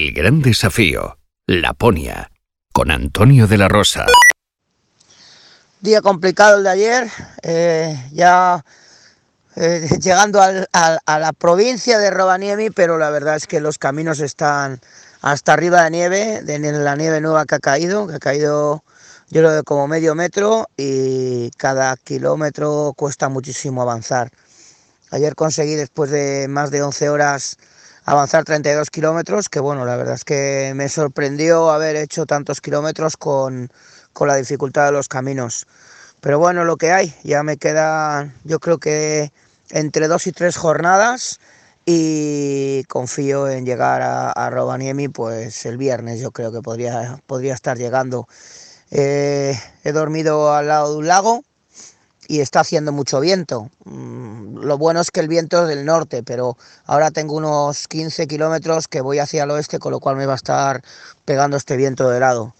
El gran desafío, Laponia, con Antonio de la Rosa. Día complicado el de ayer, eh, ya eh, llegando al- al- a la provincia de Rovaniemi, pero la verdad es que los caminos están hasta arriba de nieve, de la nieve nueva que ha caído, que ha caído yo creo que como medio metro y cada kilómetro cuesta muchísimo avanzar. Ayer conseguí después de más de 11 horas avanzar 32 kilómetros, que bueno, la verdad es que me sorprendió haber hecho tantos kilómetros con, con la dificultad de los caminos. Pero bueno, lo que hay, ya me queda yo creo que entre dos y tres jornadas y confío en llegar a, a Rovaniemi pues el viernes, yo creo que podría, podría estar llegando. Eh, he dormido al lado de un lago y está haciendo mucho viento. Mm, Lo bueno es que el viento es del norte, pero ahora tengo unos 15 kilómetros que voy hacia el oeste, con lo cual me va a estar pegando este viento de lado.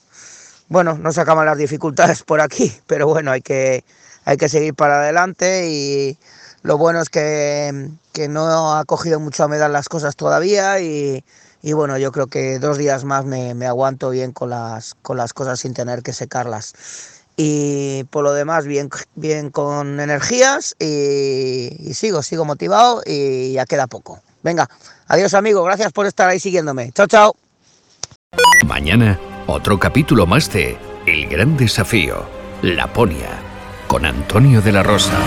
Bueno, no se acaban las dificultades por aquí, pero bueno, hay que, hay que seguir para adelante y lo bueno es que, que no ha cogido mucho a humedad las cosas todavía y, y bueno, yo creo que dos días más me, me aguanto bien con las, con las cosas sin tener que secarlas. Y por lo demás, bien, bien con energías y, y sigo, sigo motivado y ya queda poco. Venga, adiós amigo, gracias por estar ahí siguiéndome. Chao, chao. Mañana, otro capítulo más de El gran desafío, Laponia, con Antonio de la Rosa.